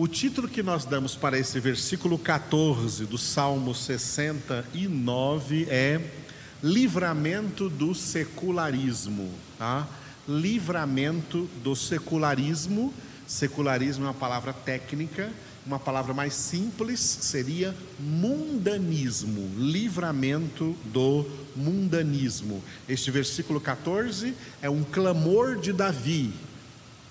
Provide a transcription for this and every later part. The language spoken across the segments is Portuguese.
O título que nós damos para esse versículo 14 do Salmo 69 é Livramento do secularismo, tá? Livramento do secularismo. Secularismo é uma palavra técnica, uma palavra mais simples seria mundanismo, livramento do mundanismo. Este versículo 14 é um clamor de Davi,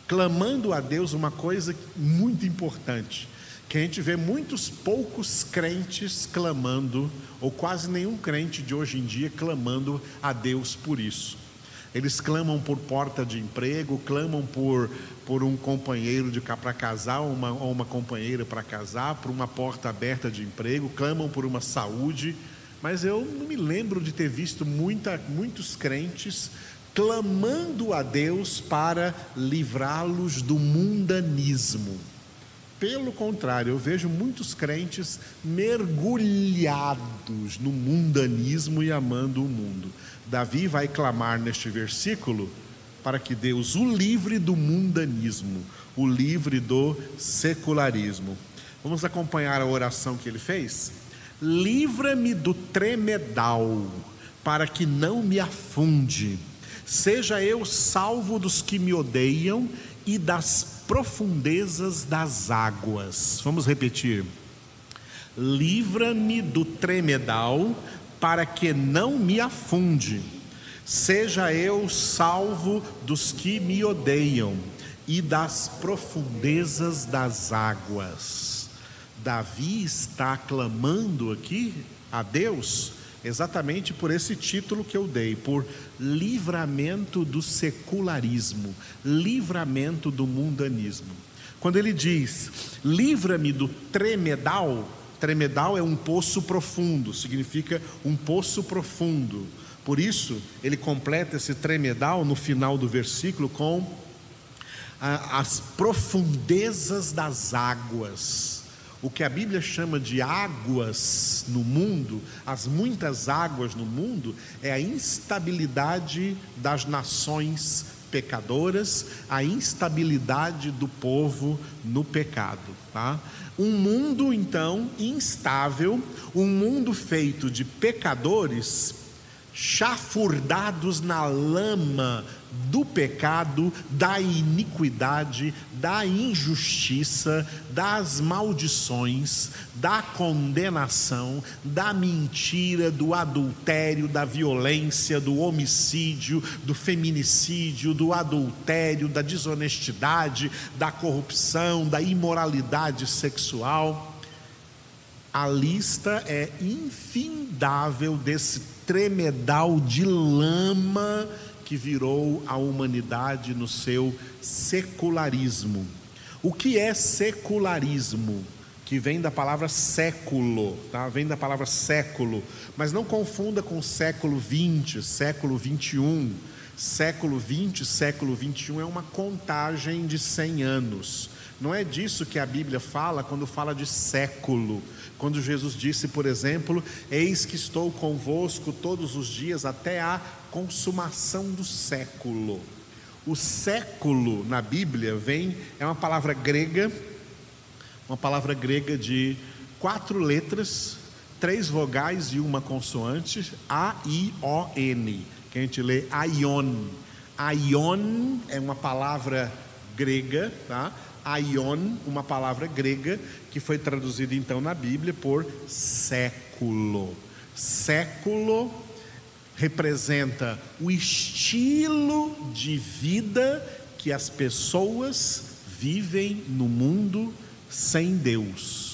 clamando a Deus uma coisa muito importante, que a gente vê muitos poucos crentes clamando, ou quase nenhum crente de hoje em dia clamando a Deus por isso. Eles clamam por porta de emprego, clamam por, por um companheiro para casar, ou uma, ou uma companheira para casar, por uma porta aberta de emprego, clamam por uma saúde, mas eu não me lembro de ter visto muita, muitos crentes clamando a Deus para livrá-los do mundanismo. Pelo contrário, eu vejo muitos crentes mergulhados no mundanismo e amando o mundo. Davi vai clamar neste versículo para que Deus o livre do mundanismo, o livre do secularismo. Vamos acompanhar a oração que ele fez? Livra-me do tremedal, para que não me afunde Seja eu salvo dos que me odeiam e das profundezas das águas. Vamos repetir. Livra-me do tremedal, para que não me afunde. Seja eu salvo dos que me odeiam e das profundezas das águas. Davi está clamando aqui a Deus exatamente por esse título que eu dei, por livramento do secularismo, livramento do mundanismo. Quando ele diz, livra-me do tremedal, tremedal é um poço profundo, significa um poço profundo. Por isso, ele completa esse tremedal no final do versículo com as profundezas das águas o que a Bíblia chama de águas no mundo, as muitas águas no mundo, é a instabilidade das nações pecadoras, a instabilidade do povo no pecado. Tá? Um mundo, então, instável, um mundo feito de pecadores, chafurdados na lama do pecado, da iniquidade, da injustiça, das maldições, da condenação, da mentira, do adultério, da violência, do homicídio, do feminicídio, do adultério, da desonestidade, da corrupção, da imoralidade sexual. A lista é infindável desse tremedal de lama que virou a humanidade no seu secularismo. O que é secularismo? Que vem da palavra século, tá? vem da palavra século, mas não confunda com século 20, século 21. Século 20, século 21 é uma contagem de 100 anos. Não é disso que a Bíblia fala quando fala de século. Quando Jesus disse, por exemplo, Eis que estou convosco todos os dias até a consumação do século. O século na Bíblia vem, é uma palavra grega, uma palavra grega de quatro letras, três vogais e uma consoante, A-I-O-N, que a gente lê aion. Aion é uma palavra grega, tá? Aion, uma palavra grega que foi traduzida então na Bíblia por século. Século representa o estilo de vida que as pessoas vivem no mundo sem Deus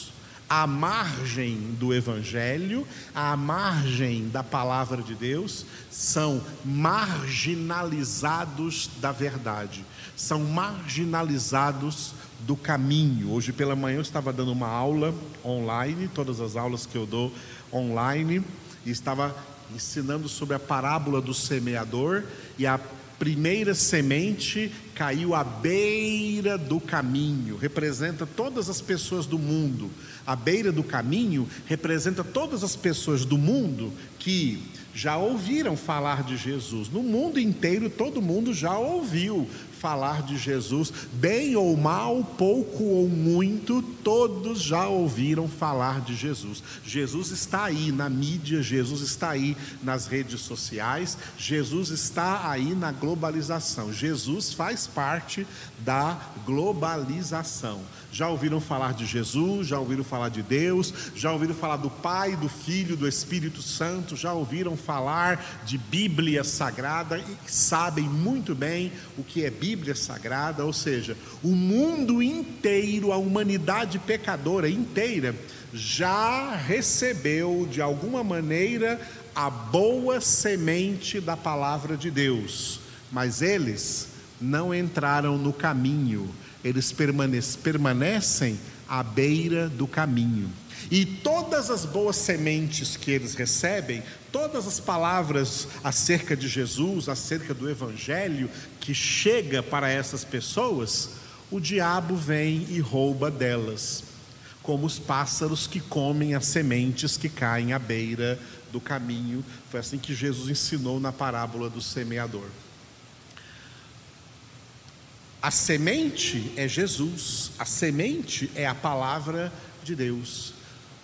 à margem do Evangelho, à margem da palavra de Deus, são marginalizados da verdade, são marginalizados do caminho. Hoje pela manhã eu estava dando uma aula online, todas as aulas que eu dou online, e estava ensinando sobre a parábola do semeador e a primeira semente caiu à beira do caminho, representa todas as pessoas do mundo. A beira do caminho representa todas as pessoas do mundo que já ouviram falar de Jesus. No mundo inteiro, todo mundo já ouviu falar de Jesus, bem ou mal, pouco ou muito, todos já ouviram falar de Jesus. Jesus está aí na mídia, Jesus está aí nas redes sociais, Jesus está aí na globalização. Jesus faz parte da globalização. Já ouviram falar de Jesus, já ouviram falar de Deus, já ouviram falar do Pai, do Filho, do Espírito Santo, já ouviram falar de Bíblia Sagrada? E sabem muito bem o que é Bíblia Sagrada, ou seja, o mundo inteiro, a humanidade pecadora inteira, já recebeu de alguma maneira a boa semente da palavra de Deus, mas eles não entraram no caminho eles permanecem à beira do caminho. E todas as boas sementes que eles recebem, todas as palavras acerca de Jesus, acerca do Evangelho, que chega para essas pessoas, o diabo vem e rouba delas, como os pássaros que comem as sementes que caem à beira do caminho. Foi assim que Jesus ensinou na parábola do semeador. A semente é Jesus, a semente é a palavra de Deus.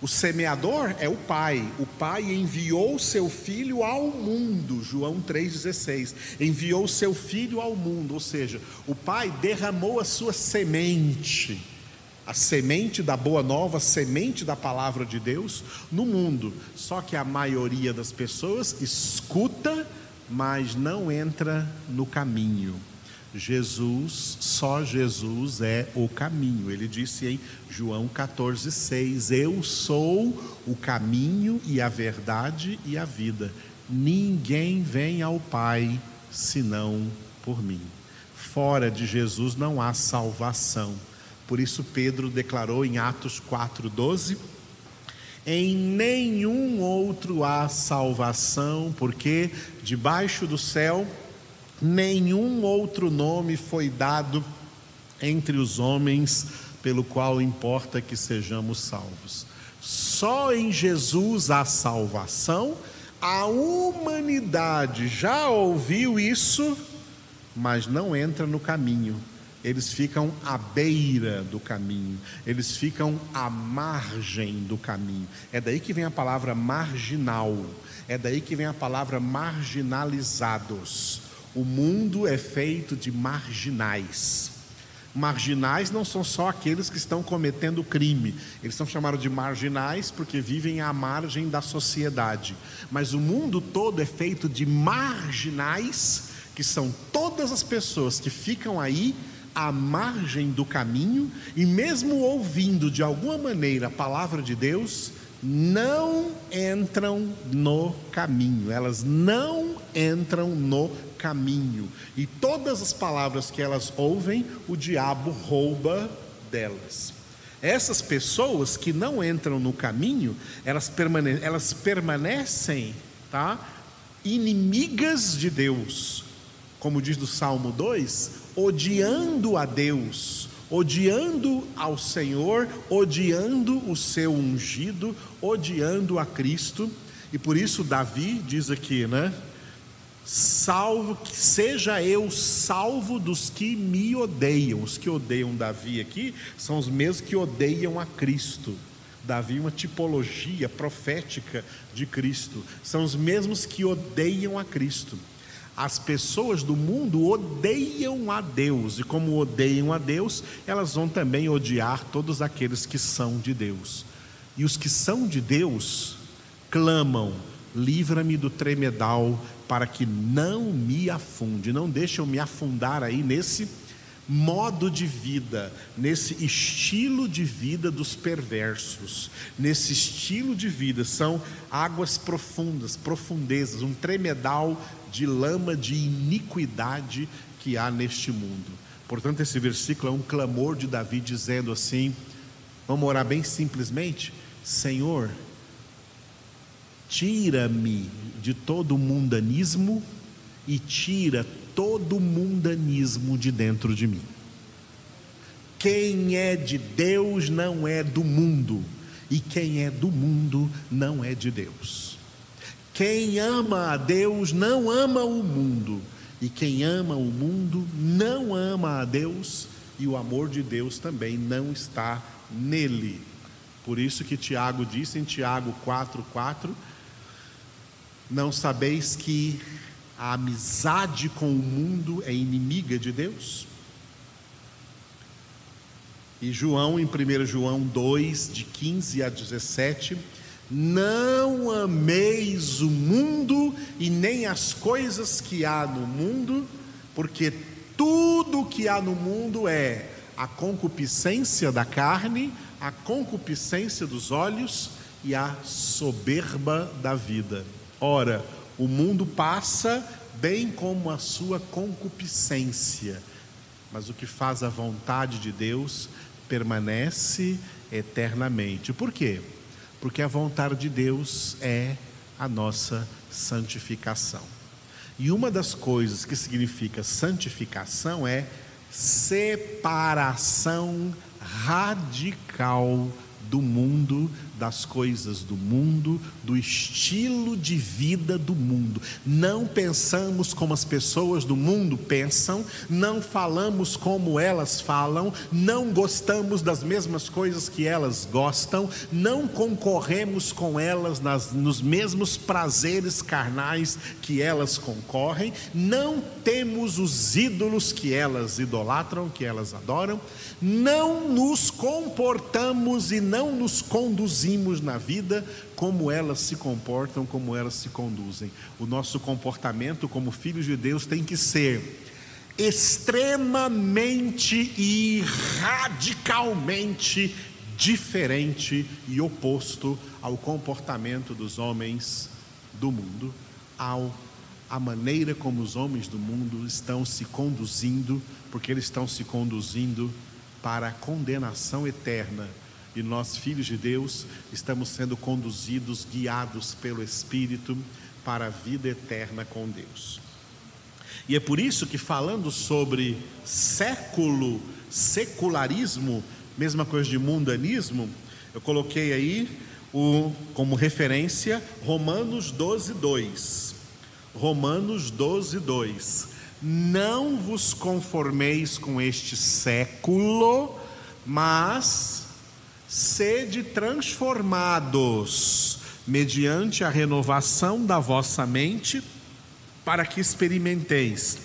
O semeador é o Pai. O Pai enviou seu filho ao mundo, João 3,16. Enviou seu filho ao mundo, ou seja, o Pai derramou a sua semente, a semente da boa nova, a semente da palavra de Deus no mundo. Só que a maioria das pessoas escuta, mas não entra no caminho. Jesus, só Jesus é o caminho. Ele disse em João 14,6: Eu sou o caminho e a verdade e a vida. Ninguém vem ao Pai senão por mim. Fora de Jesus não há salvação. Por isso Pedro declarou em Atos 4,12: Em nenhum outro há salvação, porque debaixo do céu nenhum outro nome foi dado entre os homens pelo qual importa que sejamos salvos. Só em Jesus há salvação. A humanidade já ouviu isso, mas não entra no caminho. Eles ficam à beira do caminho, eles ficam à margem do caminho. É daí que vem a palavra marginal, é daí que vem a palavra marginalizados. O mundo é feito de marginais. Marginais não são só aqueles que estão cometendo crime, eles são chamados de marginais porque vivem à margem da sociedade. Mas o mundo todo é feito de marginais, que são todas as pessoas que ficam aí à margem do caminho e, mesmo ouvindo de alguma maneira a palavra de Deus, não entram no caminho, elas não entram no caminho. E todas as palavras que elas ouvem, o diabo rouba delas. Essas pessoas que não entram no caminho, elas, permane elas permanecem tá, inimigas de Deus. Como diz no Salmo 2, odiando a Deus, odiando ao Senhor, odiando o seu ungido, odiando a Cristo. E por isso Davi diz aqui, né? Salvo que seja eu salvo dos que me odeiam. Os que odeiam Davi aqui são os mesmos que odeiam a Cristo. Davi, uma tipologia profética de Cristo, são os mesmos que odeiam a Cristo. As pessoas do mundo odeiam a Deus, e como odeiam a Deus, elas vão também odiar todos aqueles que são de Deus. E os que são de Deus clamam: livra-me do tremedal, para que não me afunde, não deixe eu me afundar aí nesse modo de vida, nesse estilo de vida dos perversos, nesse estilo de vida, são águas profundas, profundezas, um tremedal de lama de iniquidade que há neste mundo. Portanto, esse versículo é um clamor de Davi dizendo assim: vamos orar bem simplesmente, Senhor, tira-me de todo mundanismo e tira todo mundanismo de dentro de mim. Quem é de Deus não é do mundo, e quem é do mundo não é de Deus. Quem ama a Deus não ama o mundo, E quem ama o mundo não ama a Deus, e o amor de Deus também não está nele. Por isso que Tiago disse em Tiago 4:4, não sabeis que a amizade com o mundo é inimiga de Deus? E João, em 1 João 2, de 15 a 17, não ameis o mundo e nem as coisas que há no mundo, porque tudo que há no mundo é a concupiscência da carne, a concupiscência dos olhos e a soberba da vida. Ora, o mundo passa bem como a sua concupiscência, mas o que faz a vontade de Deus permanece eternamente. Por quê? Porque a vontade de Deus é a nossa santificação. E uma das coisas que significa santificação é separação radical do mundo das coisas do mundo, do estilo de vida do mundo. Não pensamos como as pessoas do mundo pensam, não falamos como elas falam, não gostamos das mesmas coisas que elas gostam, não concorremos com elas nas, nos mesmos prazeres carnais que elas concorrem, não temos os ídolos que elas idolatram, que elas adoram, não nos comportamos e não nos conduzimos na vida, como elas se comportam, como elas se conduzem. O nosso comportamento como filhos de Deus tem que ser extremamente e radicalmente diferente e oposto ao comportamento dos homens do mundo, ao a maneira como os homens do mundo estão se conduzindo, porque eles estão se conduzindo para a condenação eterna e nós, filhos de Deus, estamos sendo conduzidos, guiados pelo Espírito para a vida eterna com Deus. E é por isso que, falando sobre século, secularismo, mesma coisa de mundanismo, eu coloquei aí o, como referência Romanos 12, 2. Romanos 12, 2. Não vos conformeis com este século, mas sede transformados mediante a renovação da vossa mente, para que experimenteis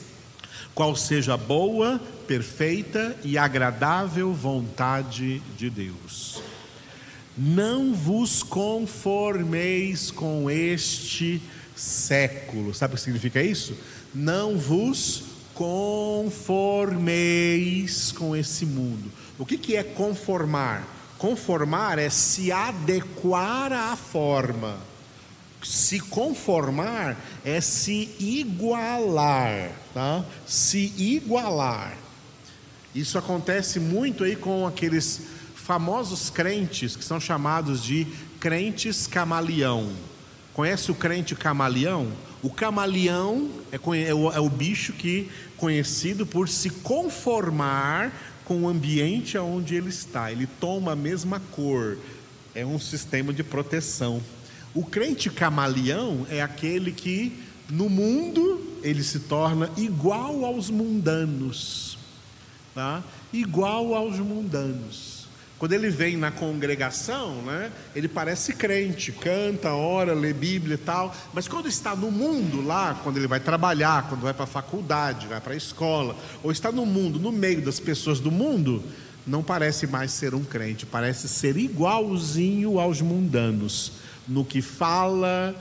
qual seja a boa, perfeita e agradável vontade de Deus. Não vos conformeis com este século. Sabe o que significa isso? Não vos conformeis com esse mundo. O que, é conformar? Conformar é se adequar à forma. Se conformar é se igualar, tá? Se igualar. Isso acontece muito aí com aqueles famosos crentes que são chamados de crentes camaleão. Conhece o crente camaleão? O camaleão é, é, o, é o bicho que conhecido por se conformar com o ambiente onde ele está, ele toma a mesma cor, é um sistema de proteção. O crente camaleão é aquele que no mundo ele se torna igual aos mundanos, tá? Igual aos mundanos. Quando ele vem na congregação, né, ele parece crente, canta, ora, lê Bíblia e tal, mas quando está no mundo lá, quando ele vai trabalhar, quando vai para a faculdade, vai para a escola, ou está no mundo, no meio das pessoas do mundo, não parece mais ser um crente, parece ser igualzinho aos mundanos, no que fala,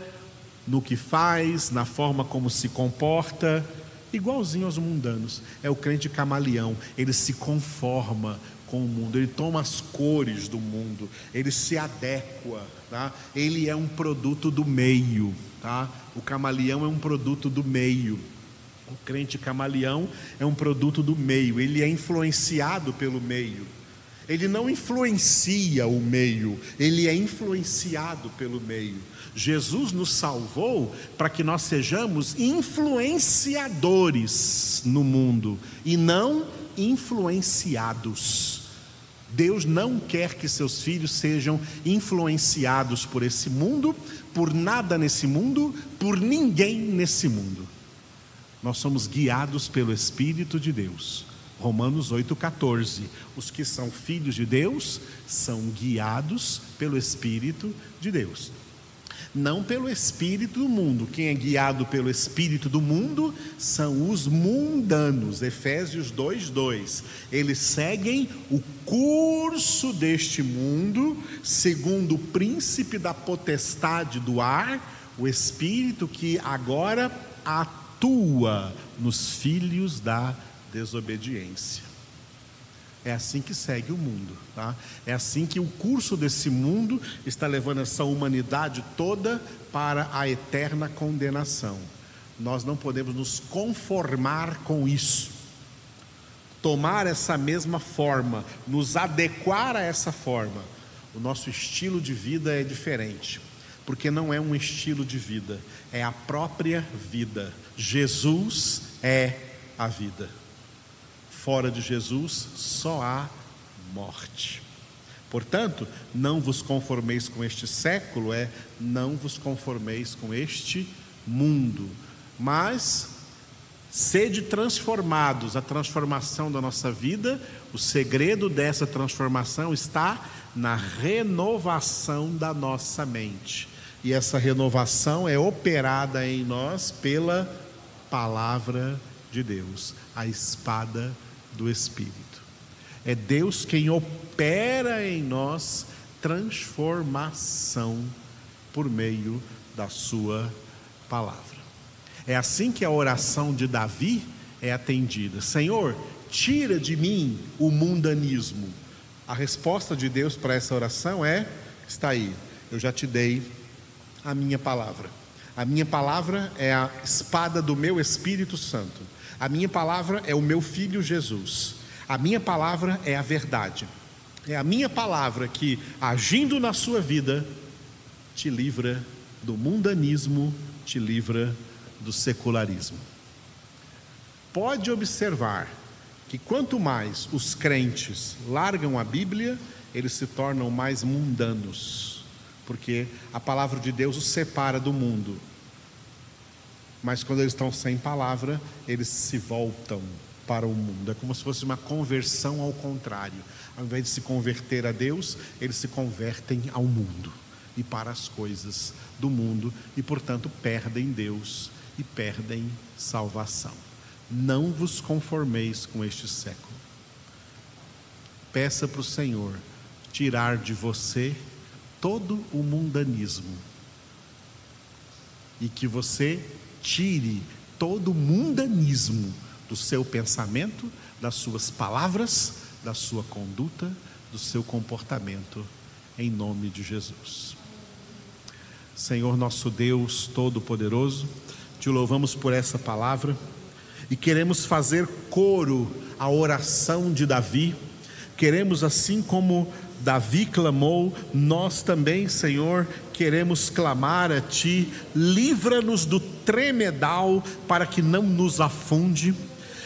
no que faz, na forma como se comporta, igualzinho aos mundanos. É o crente camaleão, ele se conforma com o mundo, ele toma as cores do mundo, ele se adequa, tá? ele é um produto do meio. Tá? O camaleão é um produto do meio. O crente camaleão é um produto do meio, ele é influenciado pelo meio. Ele não influencia o meio, ele é influenciado pelo meio. Jesus nos salvou para que nós sejamos influenciadores no mundo e não influenciados. Deus não quer que seus filhos sejam influenciados por esse mundo, por nada nesse mundo, por ninguém nesse mundo. Nós somos guiados pelo Espírito de Deus. Romanos 8,14. Os que são filhos de Deus são guiados pelo Espírito de Deus. Não pelo Espírito do mundo. Quem é guiado pelo Espírito do mundo são os mundanos. Efésios 2,2. Eles seguem o curso deste mundo, segundo o príncipe da potestade do ar, o Espírito que agora atua nos filhos da desobediência. É assim que segue o mundo, tá? É assim que o curso desse mundo está levando essa humanidade toda para a eterna condenação. Nós não podemos nos conformar com isso. Tomar essa mesma forma, nos adequar a essa forma. O nosso estilo de vida é diferente, porque não é um estilo de vida, é a própria vida. Jesus é a vida. Fora de Jesus só há morte. Portanto, não vos conformeis com este século, é não vos conformeis com este mundo, mas sede transformados. A transformação da nossa vida, o segredo dessa transformação está na renovação da nossa mente. E essa renovação é operada em nós pela palavra de Deus, a espada do Espírito. É Deus quem opera em nós transformação por meio da Sua palavra. É assim que a oração de Davi é atendida: Senhor, tira de mim o mundanismo. A resposta de Deus para essa oração é: está aí, eu já te dei a minha palavra. A minha palavra é a espada do meu Espírito Santo. A minha palavra é o meu filho Jesus. A minha palavra é a verdade. É a minha palavra que, agindo na sua vida, te livra do mundanismo, te livra do secularismo. Pode observar que quanto mais os crentes largam a Bíblia, eles se tornam mais mundanos, porque a palavra de Deus os separa do mundo mas quando eles estão sem palavra, eles se voltam para o mundo. É como se fosse uma conversão ao contrário. Ao invés de se converter a Deus, eles se convertem ao mundo e para as coisas do mundo e, portanto, perdem Deus e perdem salvação. Não vos conformeis com este século. Peça para o Senhor tirar de você todo o mundanismo e que você tire todo o mundanismo do seu pensamento, das suas palavras, da sua conduta, do seu comportamento, em nome de Jesus. Senhor nosso Deus Todo-Poderoso, te louvamos por essa palavra e queremos fazer coro à oração de Davi, queremos, assim como Davi clamou, nós também, Senhor, queremos clamar a Ti, livra-nos do tremedal para que não nos afunde.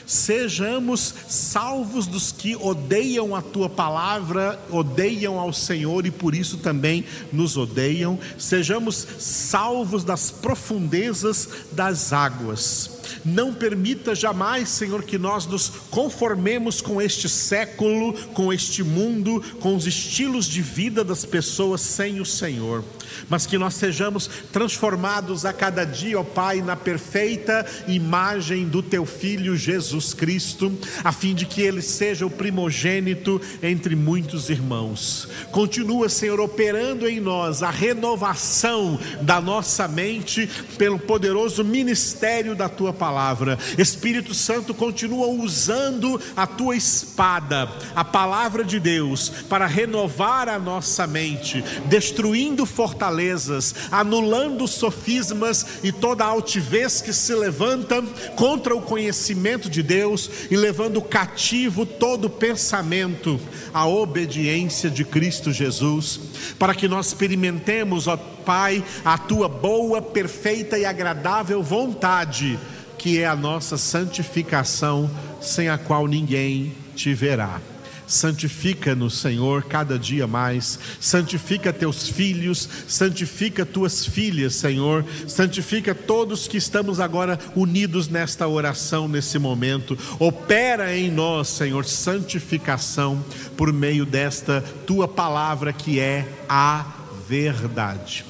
Sejamos salvos dos que odeiam a tua palavra, odeiam ao Senhor e por isso também nos odeiam. Sejamos salvos das profundezas das águas não permita jamais, Senhor, que nós nos conformemos com este século, com este mundo, com os estilos de vida das pessoas sem o Senhor, mas que nós sejamos transformados a cada dia, ó Pai, na perfeita imagem do Teu Filho Jesus Cristo, a fim de que Ele seja o primogênito entre muitos irmãos. Continua, Senhor, operando em nós a renovação da nossa mente pelo poderoso ministério da Tua palavra. Espírito Santo continua usando a tua espada, a palavra de Deus, para renovar a nossa mente, destruindo fortalezas, anulando sofismas e toda altivez que se levanta contra o conhecimento de Deus e levando cativo todo pensamento à obediência de Cristo Jesus, para que nós experimentemos, ó Pai, a tua boa, perfeita e agradável vontade que é a nossa santificação, sem a qual ninguém te verá. Santifica-nos, Senhor, cada dia mais. Santifica teus filhos, santifica tuas filhas, Senhor. Santifica todos que estamos agora unidos nesta oração, nesse momento. Opera em nós, Senhor, santificação por meio desta tua palavra que é a verdade.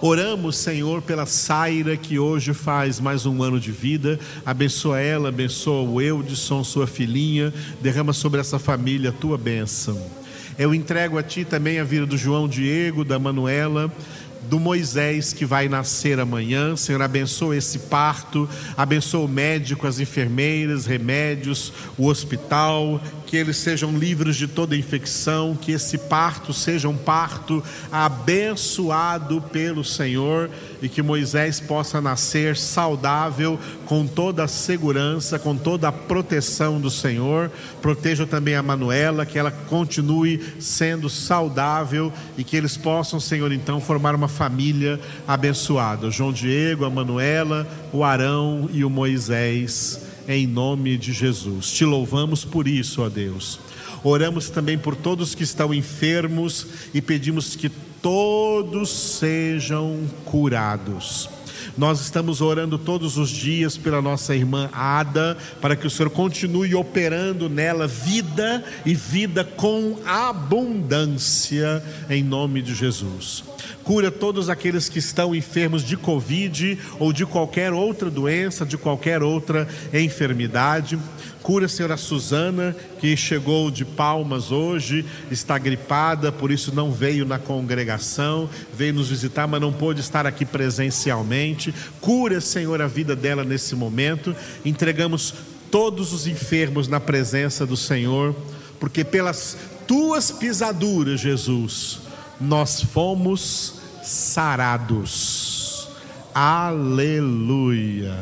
Oramos, Senhor, pela Saira que hoje faz mais um ano de vida. Abençoa ela, abençoa o Eudson, sua filhinha. Derrama sobre essa família a tua bênção. Eu entrego a ti também a vida do João Diego, da Manuela do Moisés que vai nascer amanhã. Senhor, abençoa esse parto, abençoa o médico, as enfermeiras, remédios, o hospital, que eles sejam livres de toda infecção, que esse parto seja um parto abençoado pelo Senhor e que Moisés possa nascer saudável, com toda a segurança, com toda a proteção do Senhor. Proteja também a Manuela, que ela continue sendo saudável e que eles possam, Senhor, então formar uma família abençoada. João Diego, a Manuela, o Arão e o Moisés em nome de Jesus. Te louvamos por isso, ó Deus. Oramos também por todos que estão enfermos e pedimos que todos sejam curados. Nós estamos orando todos os dias pela nossa irmã Ada, para que o Senhor continue operando nela vida e vida com abundância, em nome de Jesus. Cura todos aqueles que estão enfermos de Covid ou de qualquer outra doença, de qualquer outra enfermidade. Cura, a Suzana, que chegou de Palmas hoje, está gripada, por isso não veio na congregação, veio nos visitar, mas não pôde estar aqui presencialmente. Cura, Senhor, a vida dela nesse momento. Entregamos todos os enfermos na presença do Senhor, porque pelas tuas pisaduras, Jesus, nós fomos sarados. Aleluia.